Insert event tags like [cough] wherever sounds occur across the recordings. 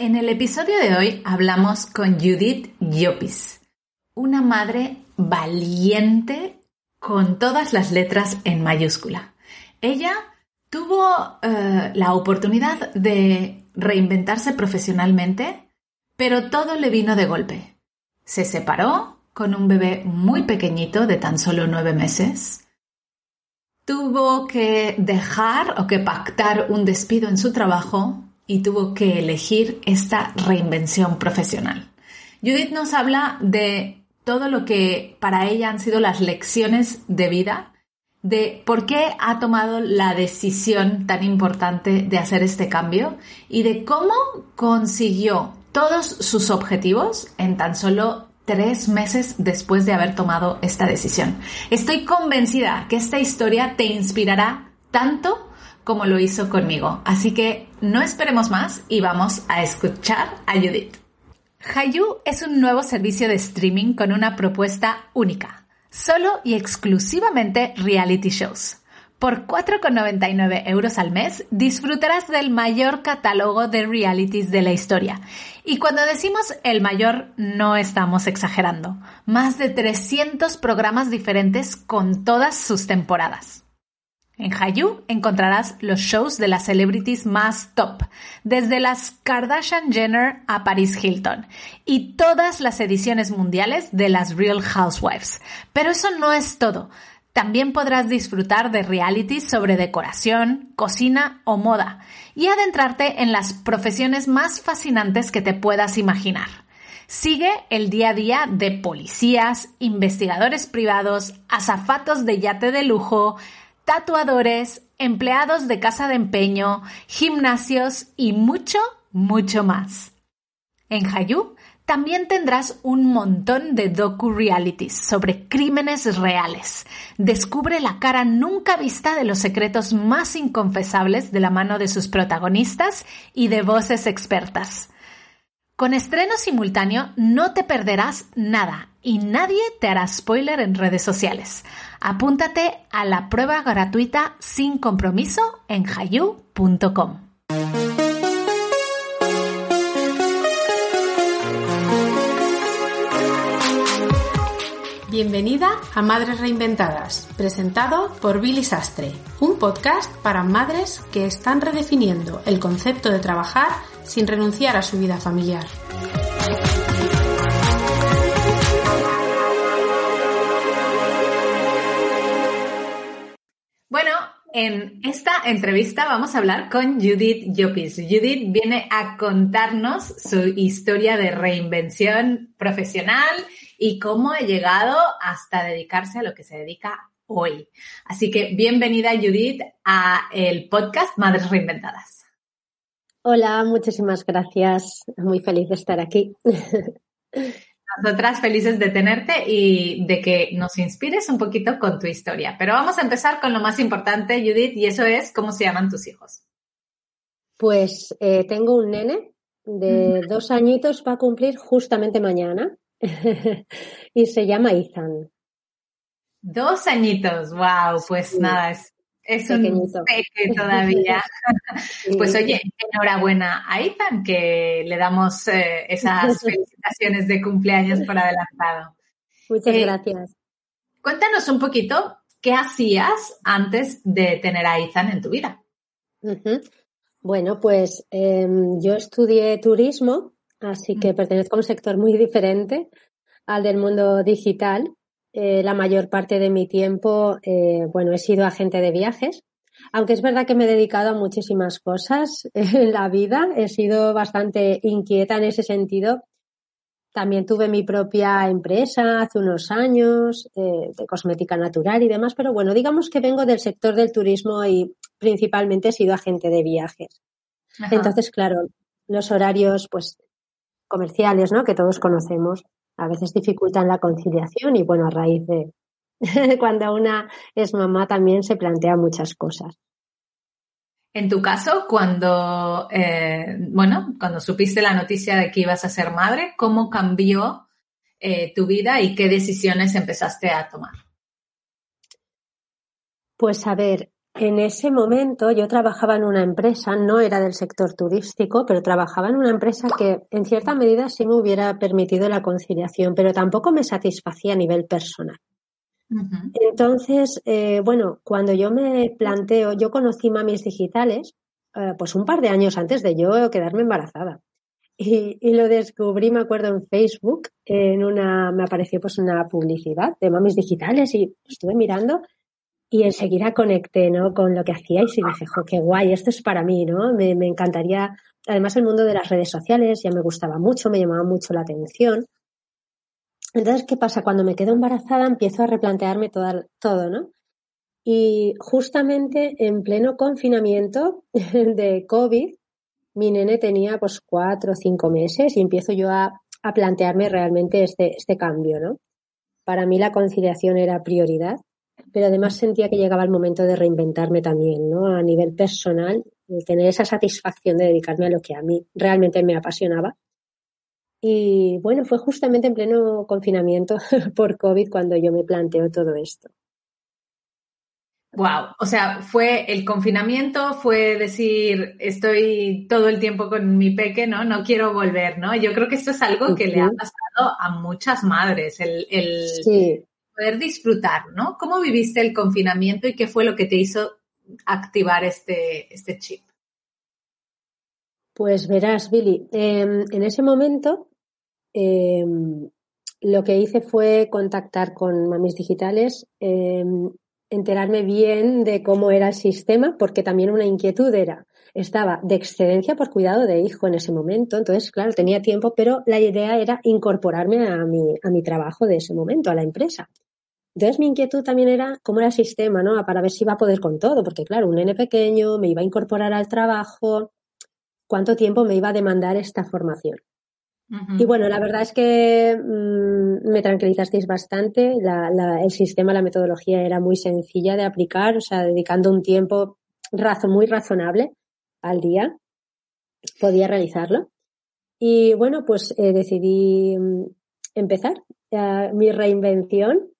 En el episodio de hoy hablamos con Judith Llopis, una madre valiente con todas las letras en mayúscula. Ella tuvo eh, la oportunidad de reinventarse profesionalmente, pero todo le vino de golpe. Se separó con un bebé muy pequeñito de tan solo nueve meses. Tuvo que dejar o que pactar un despido en su trabajo y tuvo que elegir esta reinvención profesional. Judith nos habla de todo lo que para ella han sido las lecciones de vida, de por qué ha tomado la decisión tan importante de hacer este cambio y de cómo consiguió todos sus objetivos en tan solo tres meses después de haber tomado esta decisión. Estoy convencida que esta historia te inspirará tanto como lo hizo conmigo. Así que no esperemos más y vamos a escuchar a Judith. Hayu es un nuevo servicio de streaming con una propuesta única, solo y exclusivamente reality shows. Por 4,99 euros al mes disfrutarás del mayor catálogo de realities de la historia. Y cuando decimos el mayor, no estamos exagerando. Más de 300 programas diferentes con todas sus temporadas. En Hayu encontrarás los shows de las celebrities más top, desde las Kardashian Jenner a Paris Hilton, y todas las ediciones mundiales de las Real Housewives. Pero eso no es todo. También podrás disfrutar de realities sobre decoración, cocina o moda, y adentrarte en las profesiones más fascinantes que te puedas imaginar. Sigue el día a día de policías, investigadores privados, azafatos de yate de lujo, tatuadores, empleados de casa de empeño, gimnasios y mucho, mucho más. En Hayu también tendrás un montón de docu-realities sobre crímenes reales. Descubre la cara nunca vista de los secretos más inconfesables de la mano de sus protagonistas y de voces expertas. Con estreno simultáneo no te perderás nada y nadie te hará spoiler en redes sociales. Apúntate a la prueba gratuita sin compromiso en hayu.com. Bienvenida a Madres Reinventadas, presentado por Billy Sastre, un podcast para madres que están redefiniendo el concepto de trabajar sin renunciar a su vida familiar. En esta entrevista vamos a hablar con Judith Llopis. Judith viene a contarnos su historia de reinvención profesional y cómo ha llegado hasta dedicarse a lo que se dedica hoy. Así que bienvenida Judith a el podcast Madres Reinventadas. Hola, muchísimas gracias. Muy feliz de estar aquí. [laughs] Nosotras felices de tenerte y de que nos inspires un poquito con tu historia. Pero vamos a empezar con lo más importante, Judith, y eso es cómo se llaman tus hijos. Pues eh, tengo un nene de dos añitos, va a cumplir justamente mañana [laughs] y se llama Ethan. Dos añiñitos, wow, pues nada, es es un peque [laughs] todavía. Pues oye, enhorabuena a Ethan, que le damos eh, esas [laughs] felicitaciones de cumpleaños por adelantado. Muchas eh, gracias. Cuéntanos un poquito qué hacías antes de tener a Ethan en tu vida. Bueno, pues em, yo estudié turismo, así que pertenezco a un sector muy diferente al del mundo digital eh, la mayor parte de mi tiempo, eh, bueno, he sido agente de viajes, aunque es verdad que me he dedicado a muchísimas cosas [laughs] en la vida, he sido bastante inquieta en ese sentido. También tuve mi propia empresa hace unos años eh, de cosmética natural y demás, pero bueno, digamos que vengo del sector del turismo y principalmente he sido agente de viajes. Entonces, claro, los horarios pues comerciales, ¿no? Que todos conocemos, a veces dificultan la conciliación y bueno, a raíz de [laughs] cuando una es mamá también se plantea muchas cosas. En tu caso, cuando, eh, bueno, cuando supiste la noticia de que ibas a ser madre, ¿cómo cambió eh, tu vida y qué decisiones empezaste a tomar? Pues a ver, en ese momento yo trabajaba en una empresa, no era del sector turístico, pero trabajaba en una empresa que en cierta medida sí me hubiera permitido la conciliación, pero tampoco me satisfacía a nivel personal. Entonces, eh, bueno, cuando yo me planteo, yo conocí mamis digitales, eh, pues un par de años antes de yo quedarme embarazada. Y, y, lo descubrí, me acuerdo, en Facebook, en una, me apareció pues una publicidad de mamis digitales y estuve mirando y enseguida conecté, ¿no? Con lo que hacíais y dije, jo, qué guay, esto es para mí, ¿no? Me, me encantaría, además el mundo de las redes sociales ya me gustaba mucho, me llamaba mucho la atención. Entonces, ¿qué pasa? Cuando me quedo embarazada empiezo a replantearme todo, todo, ¿no? Y justamente en pleno confinamiento [laughs] de COVID, mi nene tenía pues cuatro o cinco meses y empiezo yo a, a plantearme realmente este, este cambio, ¿no? Para mí la conciliación era prioridad, pero además sentía que llegaba el momento de reinventarme también, ¿no? A nivel personal, tener esa satisfacción de dedicarme a lo que a mí realmente me apasionaba. Y bueno, fue justamente en pleno confinamiento [laughs] por COVID cuando yo me planteo todo esto. Wow, o sea, fue el confinamiento, fue decir, estoy todo el tiempo con mi peque, ¿no? No quiero volver, ¿no? Yo creo que esto es algo que le ha pasado a muchas madres, el, el poder disfrutar, ¿no? ¿Cómo viviste el confinamiento y qué fue lo que te hizo activar este, este chip? Pues verás, Billy, em, en ese momento em, lo que hice fue contactar con mamis digitales, em, enterarme bien de cómo era el sistema, porque también una inquietud era, estaba de excedencia por cuidado de hijo en ese momento, entonces, claro, tenía tiempo, pero la idea era incorporarme a mi, a mi trabajo de ese momento, a la empresa. Entonces mi inquietud también era cómo era el sistema, ¿no? Para ver si iba a poder con todo, porque claro, un nene pequeño, me iba a incorporar al trabajo, cuánto tiempo me iba a demandar esta formación. Y bueno, la verdad es que mmm, me tranquilizasteis bastante. La, la, el sistema, la metodología era muy sencilla de aplicar, o sea, dedicando un tiempo razo, muy razonable al día, podía realizarlo. Y bueno, pues eh, decidí mm, empezar mi reinvención.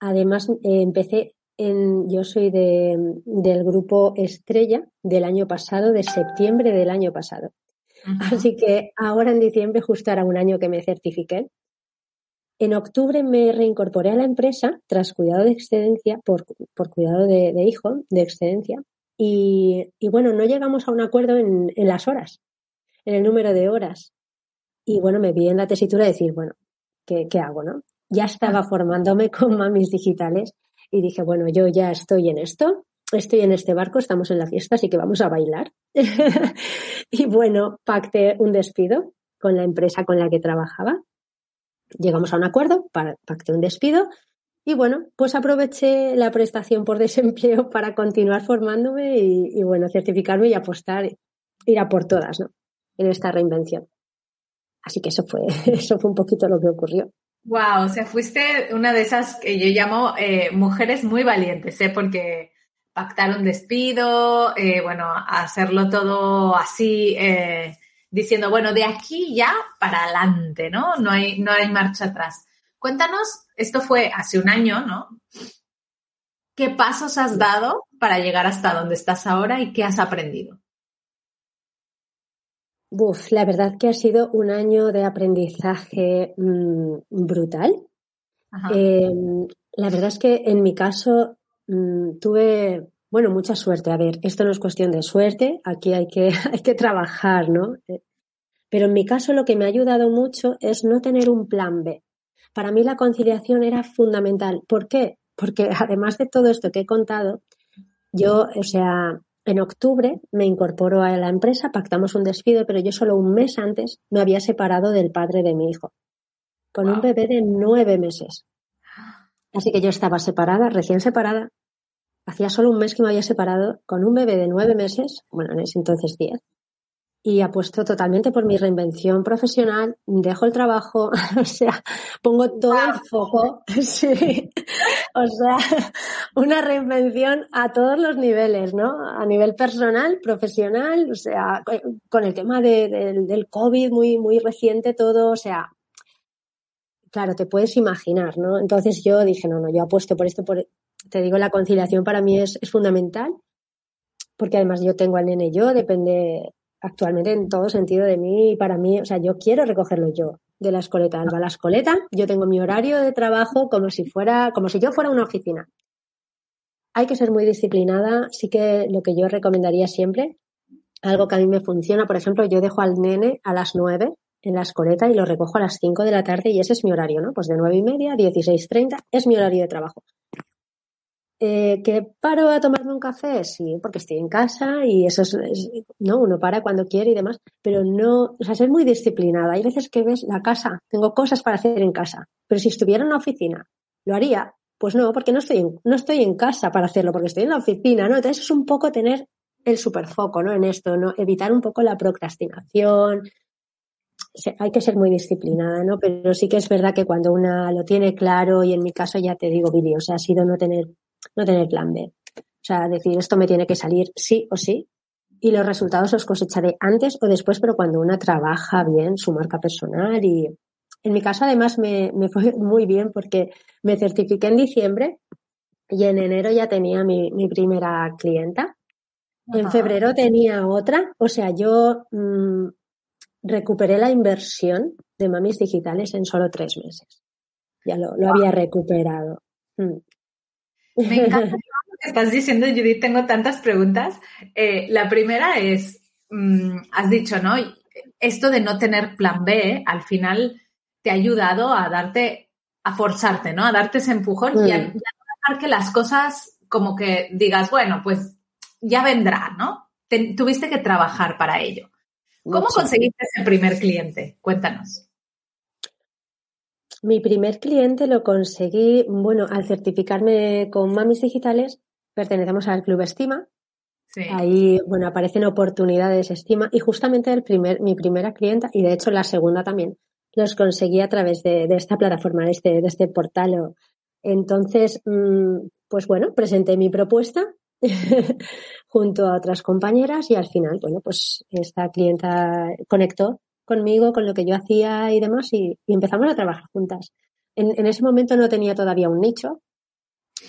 Además, eh, empecé en, yo soy de, del grupo Estrella del año pasado, de septiembre del año pasado. Así que ahora en diciembre, justo era un año que me certifiqué. En octubre me reincorporé a la empresa tras cuidado de excedencia, por, por cuidado de, de, hijo, de excedencia. Y, y, bueno, no llegamos a un acuerdo en, en, las horas, en el número de horas. Y bueno, me vi en la tesitura de decir, bueno, ¿qué, qué hago, no? Ya estaba formándome [laughs] con mamis digitales y dije, bueno, yo ya estoy en esto, estoy en este barco, estamos en la fiesta, así que vamos a bailar. [laughs] y bueno, pacté un despido con la empresa con la que trabajaba. Llegamos a un acuerdo, pacté un despido y bueno, pues aproveché la prestación por [laughs] desempleo para continuar formándome y, y bueno, certificarme y apostar, ir a por todas, ¿no? En esta reinvención. Así que eso fue, eso fue un poquito lo que ocurrió. Wow, o sea, fuiste una de esas que yo llamo eh, mujeres muy valientes, ¿eh? Porque pactar un despido, eh, bueno, hacerlo todo así, eh, diciendo, bueno, de aquí ya para adelante, ¿no? No hay, no hay marcha atrás. Cuéntanos, esto fue hace un año, ¿no? ¿Qué pasos has dado para llegar hasta donde estás ahora y qué has aprendido? Uf, la verdad que ha sido un año de aprendizaje mmm, brutal. Eh, la verdad es que en mi caso mmm, tuve, bueno, mucha suerte. A ver, esto no es cuestión de suerte, aquí hay que, [laughs] hay que trabajar, ¿no? Eh, pero en mi caso lo que me ha ayudado mucho es no tener un plan B. Para mí la conciliación era fundamental. ¿Por qué? Porque [laughs] además de todo esto que he contado, yo, o sea, en octubre me incorporo a la empresa, pactamos un despido, pero yo solo un mes antes me había separado del padre de mi hijo, con wow. un bebé de nueve meses. Así que yo estaba separada, recién separada. Hacía solo un mes que me había separado con un bebé de nueve meses, bueno, en ese entonces diez, y apuesto totalmente por mi reinvención profesional, dejo el trabajo, [laughs] o sea, pongo todo wow. el foco, [laughs] sí, o sea, una reinvención a todos los niveles, ¿no? A nivel personal, profesional, o sea, con el tema de, de, del COVID muy, muy reciente todo, o sea, claro, te puedes imaginar, ¿no? Entonces yo dije, no, no, yo apuesto por esto, por, te digo, la conciliación para mí es, es fundamental porque además yo tengo al nene yo, depende actualmente en todo sentido de mí y para mí, o sea, yo quiero recogerlo yo de la escoleta. Alba, la escoleta, yo tengo mi horario de trabajo como si fuera, como si yo fuera una oficina. Hay que ser muy disciplinada, sí que lo que yo recomendaría siempre, algo que a mí me funciona, por ejemplo, yo dejo al nene a las nueve en la escoleta y lo recojo a las cinco de la tarde y ese es mi horario, ¿no? Pues de nueve y media a dieciséis treinta es mi horario de trabajo. Eh, ¿Que paro a tomarme un café? Sí, porque estoy en casa y eso es, no, uno para cuando quiere y demás, pero no, o sea, ser muy disciplinada. Hay veces que ves la casa, tengo cosas para hacer en casa, pero si estuviera en la oficina, ¿lo haría? Pues no, porque no estoy en, no estoy en casa para hacerlo, porque estoy en la oficina, ¿no? Entonces es un poco tener el superfoco, ¿no? En esto, ¿no? Evitar un poco la procrastinación. Hay que ser muy disciplinada, ¿no? Pero sí que es verdad que cuando una lo tiene claro, y en mi caso ya te digo, Billy, o sea, ha sido no tener no tener plan B. O sea, decir, esto me tiene que salir sí o sí y los resultados los cosecharé antes o después, pero cuando una trabaja bien su marca personal y en mi caso además me, fue [laughs] muy bien porque me certifiqué en diciembre y en enero ya tenía mi, primera clienta. En febrero tenía otra, o sea, yo mm, recuperé la inversión de mamis digitales en solo tres meses. Ya lo, había recuperado. Mm. Me encanta [laughs] lo que estás diciendo, Judith. Tengo tantas preguntas. Eh, la primera es, mm, has dicho, ¿no? Esto de no tener plan B, al final te ha ayudado a darte, a forzarte, ¿no? A darte ese empujón y a, mm. dejar que las cosas como que digas, bueno, pues ya vendrá, ¿no? tuviste que trabajar para ello. ¿Cómo conseguiste ese primer cliente? Cuéntanos. Mi primer cliente lo conseguí, bueno, al certificarme con Mamis Digitales, pertenecemos al Club Estima. Ahí, bueno, aparecen oportunidades Estima y justamente el primer, mi primera clienta y de hecho la segunda también los conseguí a través de, esta plataforma, de este, de este portal. Entonces, mm, pues bueno, presenté mi propuesta [laughs] junto a otras compañeras y al final, bueno, pues esta clienta conectó conmigo, con lo que yo hacía y demás, y, empezamos a trabajar juntas. En, ese momento no tenía todavía un nicho.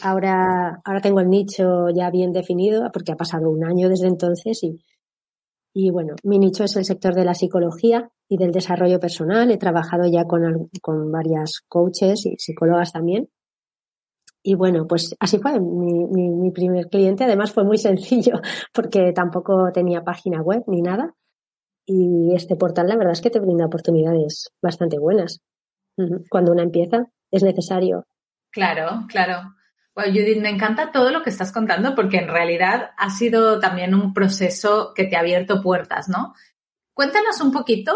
Ahora, ahora tengo el nicho ya bien definido, porque ha pasado un año desde entonces y, y bueno, mi nicho es el sector de la psicología y del desarrollo personal. He trabajado ya con, con varias coaches y psicólogas también. Y bueno, pues así fue mi, mi, mi, primer cliente. Además fue muy sencillo [laughs] porque tampoco tenía página web ni nada. Y este portal, la verdad es que te brinda oportunidades bastante buenas. Cuando una empieza, es necesario. Claro, claro. Bueno, Judith, me encanta todo lo que estás contando porque en realidad ha sido también un proceso que te ha abierto puertas, ¿no? Cuéntanos un poquito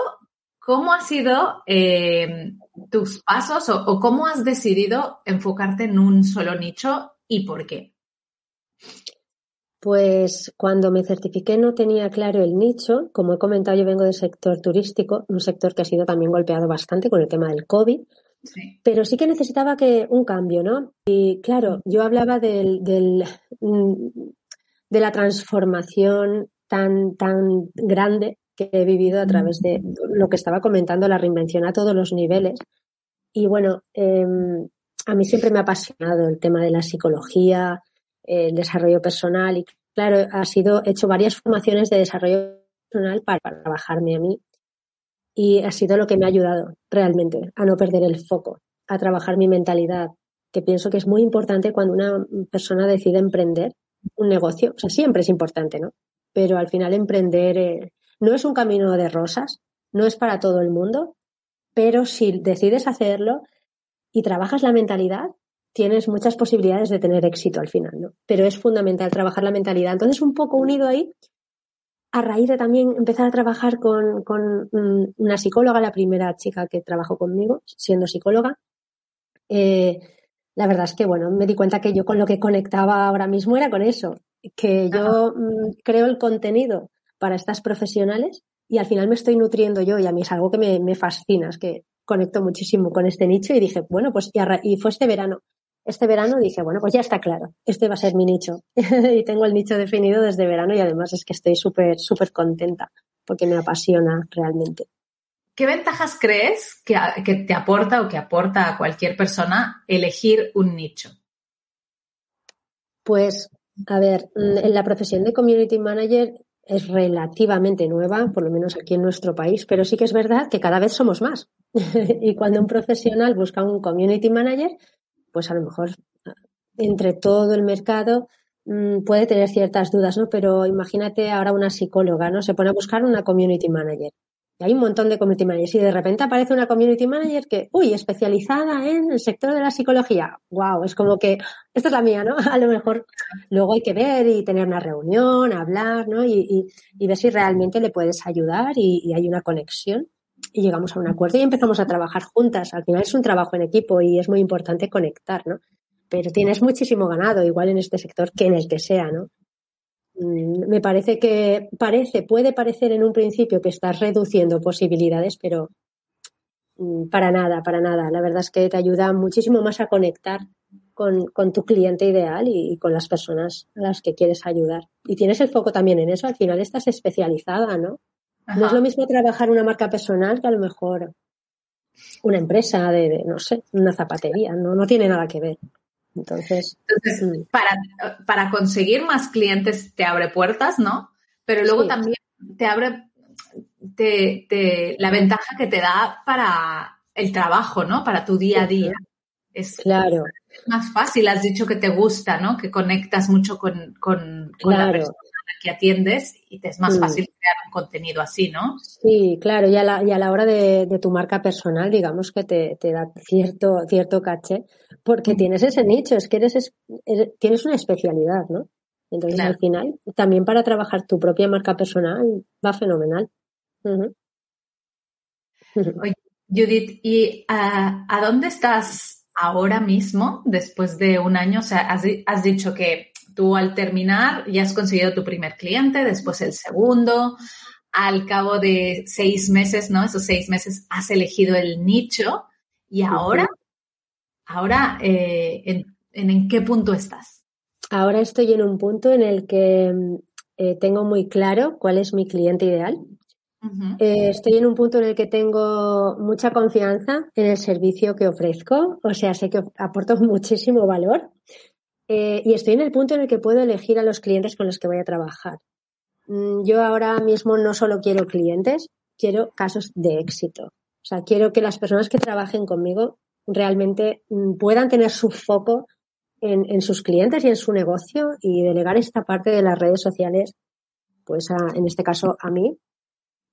cómo han sido eh, tus pasos o cómo has decidido enfocarte en un solo nicho y por qué. Pues cuando me certifiqué no tenía claro el nicho. Como he comentado, yo vengo del sector turístico, un sector que ha sido también golpeado bastante con el tema del COVID. Pero sí que necesitaba que un cambio, ¿no? Y claro, yo hablaba del, del, mm, de la transformación tan, tan grande que he vivido a través de lo que estaba comentando, la reinvención a todos los niveles. Y bueno, em, a mí siempre me ha apasionado el tema de la psicología, el desarrollo personal y claro, ha sido, he hecho varias formaciones de desarrollo personal para, trabajarme a mí y ha sido lo que me ha ayudado realmente a no perder el foco, a trabajar mi mentalidad, que pienso que es muy importante cuando una persona decide emprender un negocio. O sea, siempre es importante, ¿no? Pero al final emprender eh, no es un camino de rosas, no es para todo el mundo, pero si decides hacerlo y trabajas la mentalidad, tienes muchas posibilidades de tener éxito al final, ¿no? Pero es fundamental trabajar la mentalidad. Entonces, un poco unido ahí, a raíz de también empezar a trabajar con, con una psicóloga, la primera chica que trabajó conmigo, siendo psicóloga, eh, la verdad es que, bueno, me di cuenta que yo con lo que conectaba ahora mismo era con eso, que yo mm, creo el contenido para estas profesionales y al final me estoy nutriendo yo y a mí es algo que me, me fascina, es que conecto muchísimo con este nicho y dije, bueno, pues y, y fue este verano este verano dije, bueno, pues ya está claro, este va a ser mi nicho. [laughs] y tengo el nicho definido desde verano y además es que estoy súper, súper contenta porque me apasiona realmente. ¿Qué ventajas crees que, que, te aporta o que aporta a cualquier persona elegir un nicho? Pues A ver, mm, en la profesión de community manager es relativamente nueva, por lo menos aquí en nuestro país, pero sí que es verdad que cada vez somos más. [laughs] y cuando un profesional busca un community manager, pues a lo mejor entre todo el mercado mm, puede tener ciertas dudas, ¿no? Pero imagínate ahora una psicóloga, ¿no? Se pone a buscar una community manager. Y hay un montón de community managers y de repente aparece una community manager que, uy, especializada en el sector de la psicología. Wow, es como que esta es la mía, ¿no? [laughs] A lo mejor luego hay que ver y tener una reunión, hablar, ¿no? Y, ver si realmente le puedes ayudar y, y hay una conexión y llegamos a un acuerdo y empezamos a trabajar juntas. Al final es un trabajo en equipo y es muy importante conectar, ¿no? Pero tienes muchísimo ganado, igual en este sector que en el que sea, ¿no? Mm, me parece que parece, puede parecer en un principio que estás reduciendo posibilidades, pero mm, para nada, para nada. La verdad es que te ayuda muchísimo más a conectar con, tu cliente ideal y, con las personas a las que quieres ayudar. Y tienes el foco también en eso, al final estás especializada, ¿no? No es lo mismo trabajar una marca personal que a lo mejor una empresa de, no sé, una zapatería, no, no tiene nada que ver. Entonces, mm. para, para, conseguir más clientes te abre puertas, ¿no? Pero luego también te abre te, la ventaja que te da para el trabajo, ¿no? Para tu día a día. Es claro. más fácil, has dicho que te gusta, ¿no? Que conectas mucho con, con, la persona que atiendes y te es más mm. fácil crear un contenido así, ¿no? Sí, claro, y a la, y a la hora de, de, tu marca personal, digamos que te, te, da cierto, cierto caché, porque mm. tienes ese nicho, es que eres, tienes una especialidad, ¿no? Entonces, al final, también para trabajar tu propia marca personal va fenomenal. Oye, Judith, ¿y a, a, dónde estás ahora mismo, después de un año? O sea, has, has dicho que Tú al terminar ya has conseguido tu primer cliente, después el segundo, al cabo de seis meses, ¿no? Esos seis meses has elegido el nicho y ahora, ahora, eh, en, en, qué punto estás? Ahora estoy en un punto en el que eh, tengo muy claro cuál es mi cliente ideal. Eh, estoy en un punto en el que tengo mucha confianza en el servicio que ofrezco, o sea, sé que aporto [laughs] muchísimo valor eh, y estoy en el punto en el que puedo elegir a los clientes con los que voy a trabajar. Mm, yo ahora mismo no solo quiero clientes, quiero casos de éxito. O sea, quiero que las personas que trabajen conmigo realmente mm, puedan tener su foco en, sus clientes y en su negocio y delegar esta parte de las redes sociales, pues en este caso a mí,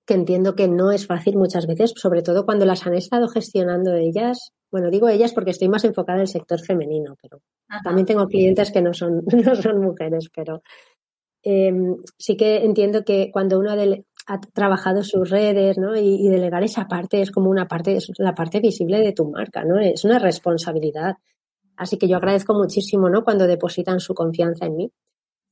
que entiendo que no es fácil muchas veces, sobre todo cuando las han estado gestionando ellas. Bueno, digo ellas porque estoy más enfocada en el sector femenino, pero también tengo clientes que no son, [laughs] no son mujeres, pero em, sí que entiendo que cuando uno ha trabajado sus redes, ¿no? Y, delegar esa parte es como una parte, es la parte visible de tu marca, ¿no? Es una responsabilidad. Así que yo agradezco muchísimo, ¿no? Cuando depositan su confianza en mí.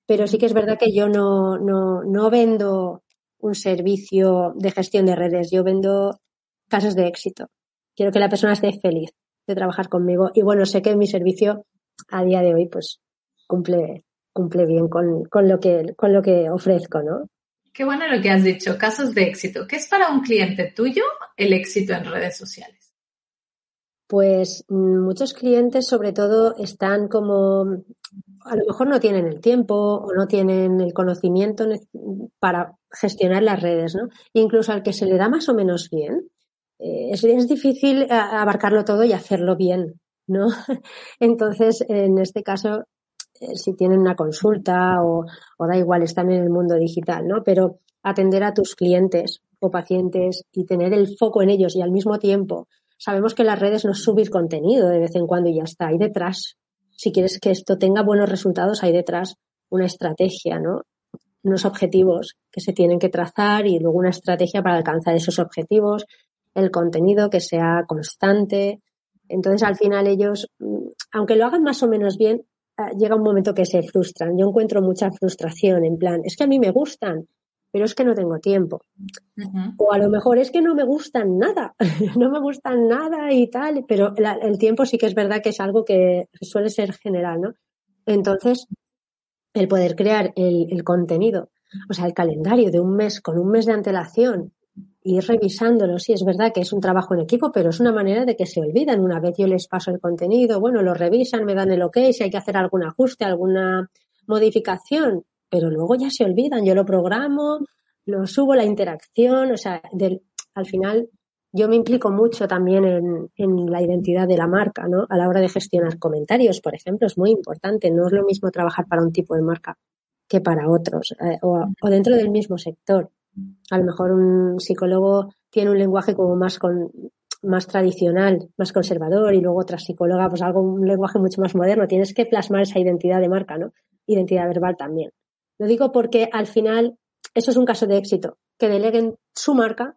Pero sí que es verdad que yo no, no, no vendo un servicio de gestión de redes, yo vendo casos de éxito. Quiero que la persona esté feliz de trabajar conmigo y bueno, sé que mi servicio a día de hoy pues cumple, cumple bien con, con, lo que, con lo que ofrezco, ¿no? Qué bueno lo que has dicho, casos de éxito. ¿Qué es para un cliente tuyo el éxito en redes sociales? Pues mm, muchos clientes sobre todo están como a lo mejor no tienen el tiempo o no tienen el conocimiento para gestionar las redes, ¿no? Incluso al que se le da más o menos bien, eh, es, difícil eh, abarcarlo todo y hacerlo bien, ¿no? [laughs] Entonces, en este caso, eh, si tienen una consulta o, o da igual, están en el mundo digital, ¿no? Pero atender a tus clientes o pacientes y tener el foco en ellos y al mismo tiempo sabemos que las redes no subir contenido de vez en cuando y ya está, hay detrás si quieres que esto tenga buenos resultados, hay detrás una estrategia, ¿no? Unos objetivos que se tienen que trazar y luego una estrategia para alcanzar esos objetivos, el contenido que sea constante. Entonces, al final ellos, mm, aunque lo hagan más o menos bien, ah, llega un momento que se frustran. Yo encuentro mucha frustración en plan, es que a mí me gustan, pero es que no tengo tiempo. O a lo mejor es que no me gustan nada, [laughs] no me gustan nada y tal, pero el tiempo sí que es verdad que es algo que suele ser general, ¿no? Entonces, el poder crear el, contenido, o sea, el calendario de un mes con un mes de antelación, ir revisándolo, sí, es verdad que es un trabajo en equipo, pero es una manera de que se olvidan. Una vez yo les paso el contenido, bueno, lo revisan, me dan el ok, si hay que hacer algún ajuste, alguna modificación, pero luego ya se olvidan. Yo lo programo, lo subo, la interacción, o sea, del, al final yo me implico mucho también en, la identidad de la marca, ¿no? A la hora de gestionar comentarios, por ejemplo, es muy importante. No es lo mismo trabajar para un tipo de marca que para otros, eh, o, o, dentro del mismo sector. A lo mejor un psicólogo tiene un lenguaje como más con más tradicional, más conservador, y luego otra psicóloga, pues algo, un lenguaje mucho más moderno. Tienes que plasmar esa identidad de marca, ¿no? Identidad verbal también. Lo digo porque al final eso es un caso de éxito, que deleguen su marca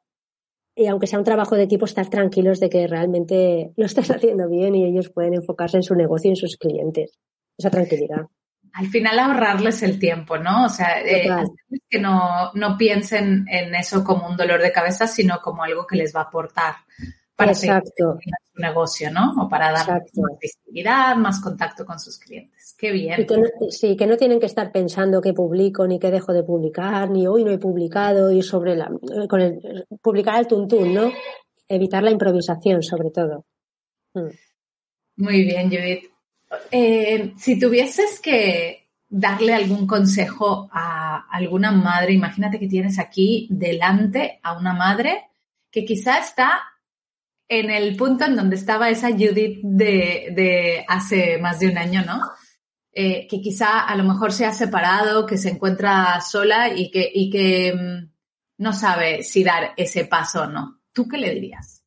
y aunque sea un trabajo de equipo, estar tranquilos de que realmente lo estás [laughs] haciendo bien y ellos pueden enfocarse en su negocio y en sus clientes. Esa tranquilidad. Al final ahorrarles el tiempo, ¿no? O sea, eh, que no, no piensen en eso como un dolor de cabeza, sino como algo que les va a aportar para Exacto. su negocio, ¿no? O para dar más visibilidad, más contacto con sus clientes. Qué bien. sí, que no tienen que estar pensando qué publico ni qué dejo de publicar, ni hoy no he publicado y sobre la con el publicar el tuntún, ¿no? Evitar la improvisación, sobre todo. Mm. Muy bien, Judith. Eh, si tuvieses que darle algún consejo a alguna madre, imagínate que tienes aquí delante a una madre que quizá está en el punto en donde estaba esa Judith de, de hace más de un año, ¿no? Eh, que quizá a lo mejor se ha separado, que se encuentra sola y que, y que mm, no sabe si dar ese paso o no. ¿Tú qué le dirías?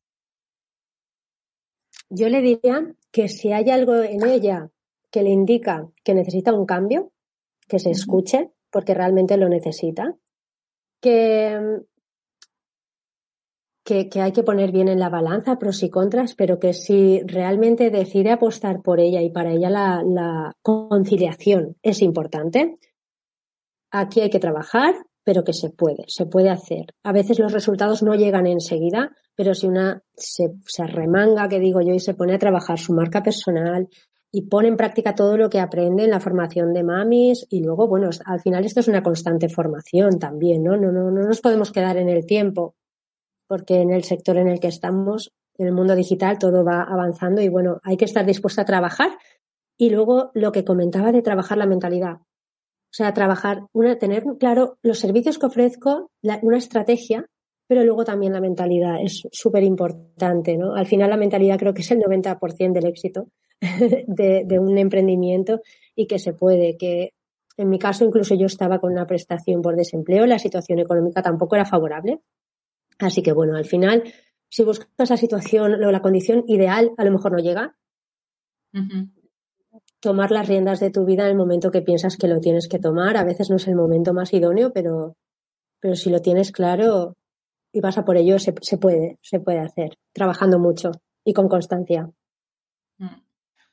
Yo le diría que si hay algo en ella que le indica que necesita un cambio, que se escuche, porque realmente lo necesita, que mm, que, hay que poner bien en la balanza pros y contras, pero que si realmente decide apostar por ella y para ella la, la conciliación es importante, aquí hay que trabajar, pero que se puede, se puede hacer. A veces los resultados no llegan enseguida, pero si una se, se remanga, que digo yo, y se pone a trabajar su marca personal y pone en práctica todo lo que aprende en la formación de mamis y luego, bueno, al final esto es una constante formación también, ¿no? No, no, no nos podemos quedar en el tiempo porque en el sector en el que estamos, en el mundo digital, todo va avanzando y bueno, hay que estar dispuesta a trabajar. Y luego lo que comentaba de trabajar la mentalidad. O sea, trabajar, una, tener claro los servicios que ofrezco, una estrategia, pero luego también la mentalidad es súper importante, ¿no? Al final la mentalidad creo que es el 90% del éxito [laughs] de, de un emprendimiento y que se puede, que en mi caso incluso yo estaba con una prestación por desempleo, la situación económica tampoco era favorable, Así que bueno, al final, si buscas esa situación o la condición ideal, a lo mejor no llega. Tomar las riendas de tu vida en el momento que piensas que lo tienes que tomar. A veces no es el momento más idóneo, pero, pero si lo tienes claro y vas a por ello, se, se puede, se puede hacer, trabajando mucho y con constancia. Mm.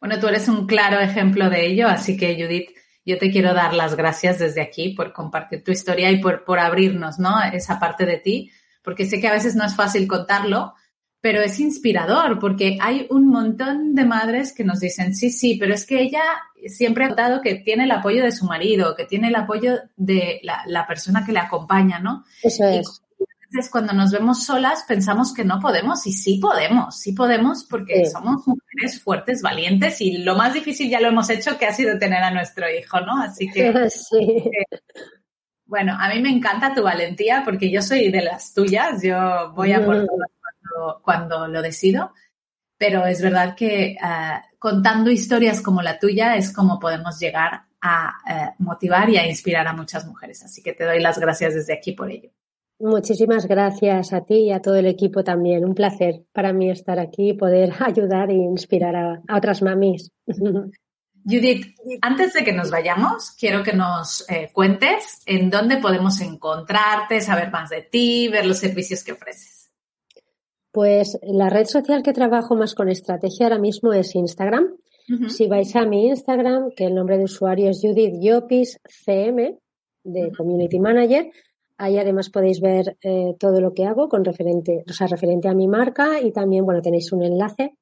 Bueno, tú eres un claro ejemplo de ello, así que Judith, yo te quiero dar las gracias desde aquí por compartir tu historia y por, por abrirnos, ¿no? Esa parte de ti porque sé que a veces no es fácil contarlo, pero es inspirador porque hay un montón de madres que nos dicen, sí, sí, pero es que ella siempre ha notado que tiene el apoyo de su marido, que tiene el apoyo de la, persona que le acompaña, ¿no? Eso es. Y entonces cuando nos vemos solas pensamos que no podemos y sí podemos, sí podemos porque somos mujeres fuertes, valientes y lo más difícil ya lo hemos hecho que ha sido tener a nuestro hijo, ¿no? Así que [laughs] sí. Eh, bueno, a mí me encanta tu valentía porque yo soy de las tuyas, yo voy a por todo cuando, lo decido, pero es verdad que eh, contando historias como la tuya es como podemos llegar a eh, motivar y a inspirar a muchas mujeres. Así que te doy las gracias desde aquí por ello. Muchísimas gracias a ti y a todo el equipo también. Un placer para mí estar aquí y poder [laughs] ayudar e inspirar a, a otras mamis. [laughs] Judith, antes de que nos vayamos, quiero que nos eh, cuentes en dónde podemos encontrarte, saber más de ti, ver los servicios que ofreces. Pues la red social que trabajo más con estrategia ahora mismo es Instagram. Si vais a mi Instagram, que el nombre de usuario es Judith Yopis CM, de Community Manager, ahí además podéis ver eh, todo lo que hago con referente, o sea, referente a mi marca y también, bueno, tenéis un enlace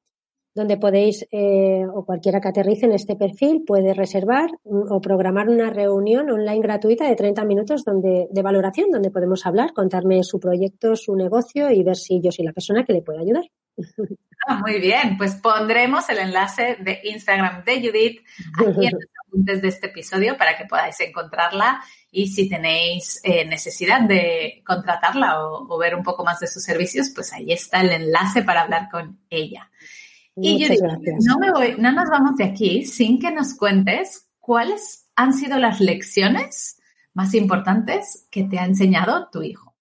donde podéis, eh, o cualquiera que aterrice en este perfil, puede reservar o programar una reunión online gratuita de 30 minutos donde, de valoración, donde podemos hablar, contarme su proyecto, su negocio y ver si yo soy la persona que le puede ayudar. [laughs] Ah, muy bien, pues pondremos el enlace de Instagram de Judith aquí en apuntes de este episodio para que podáis encontrarla y si tenéis eh, necesidad de contratarla o, ver un poco más de sus servicios, pues ahí está el enlace para hablar con ella. Y yo no, me voy, no nos vamos de aquí sin que nos cuentes cuáles han sido las lecciones más importantes que te ha enseñado tu hijo.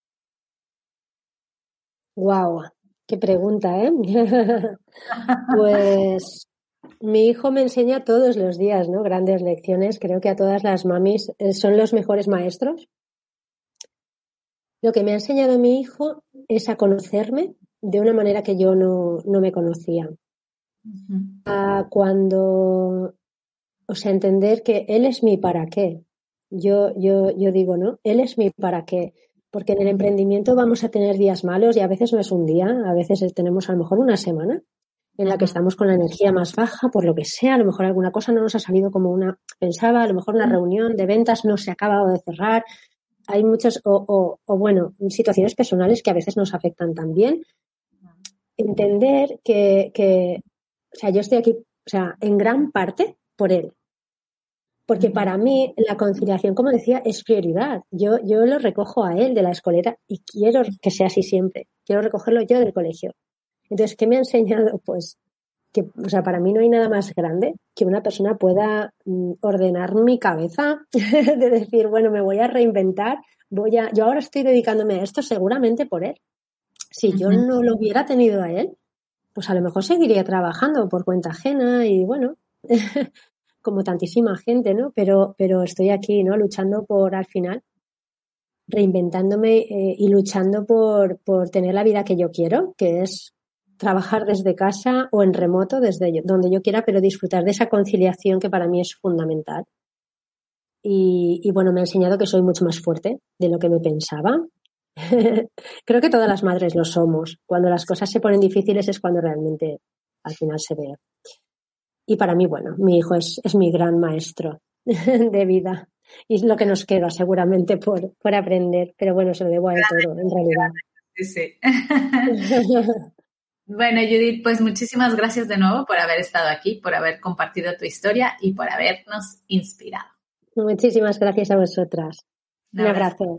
Wow, qué pregunta, ¿eh? [laughs] pues mi hijo me enseña todos los días, ¿no? Grandes lecciones. Creo que a todas las mamis eh, son los mejores maestros. Lo que me ha enseñado mi hijo es a conocerme de una manera que yo no, me conocía. A cuando, o sea, entender que él es mi para qué. Yo, yo, yo digo, ¿no? Él es mi para qué. Porque en el emprendimiento vamos a tener días malos y a veces no es un día, a veces tenemos a lo mejor una semana en la que estamos con la energía más baja, por lo que sea, a lo mejor alguna cosa no nos ha salido como una pensaba, a lo mejor una reunión de ventas no se ha acabado de cerrar. Hay muchas, o, o, bueno, situaciones personales que a veces nos afectan también. Entender que, que, o sea, yo estoy aquí, o sea, en gran parte por él. Porque para mí la conciliación, como decía, es prioridad. Yo, yo lo recojo a él de la escolera y quiero que sea así siempre. Quiero recogerlo yo del colegio. Entonces, ¿qué me ha [laughs] enseñado? Pues que, o sea, para mí no hay nada más grande que una persona pueda mm, ordenar mi cabeza, [laughs] de decir, bueno, me voy a reinventar, voy a, yo ahora estoy dedicándome a esto seguramente por él. Si yo no lo hubiera tenido a él, pues a lo mejor seguiría trabajando por cuenta ajena y bueno, [laughs] como tantísima gente, ¿no? Pero, pero estoy aquí, ¿no? Luchando por al final reinventándome eh, y luchando por, por tener la vida que yo quiero, que es trabajar desde casa o en remoto, desde donde yo quiera, pero disfrutar de esa conciliación que para mí es fundamental. Y, bueno, me ha enseñado que soy mucho más fuerte de lo que me pensaba. [laughs] Creo que todas las madres lo somos. Cuando las cosas se ponen difíciles es cuando realmente al final se ve. Y para mí, bueno, mi hijo es, es mi gran maestro [laughs] de vida. Y es lo que nos queda seguramente por, por aprender. Pero bueno, se lo debo a él todo, en realidad. Sí, sí. [laughs] Bueno, Judith, pues muchísimas gracias de nuevo por haber estado aquí, por haber compartido tu historia y por habernos inspirado. Muchísimas gracias a vosotras. Un abrazo.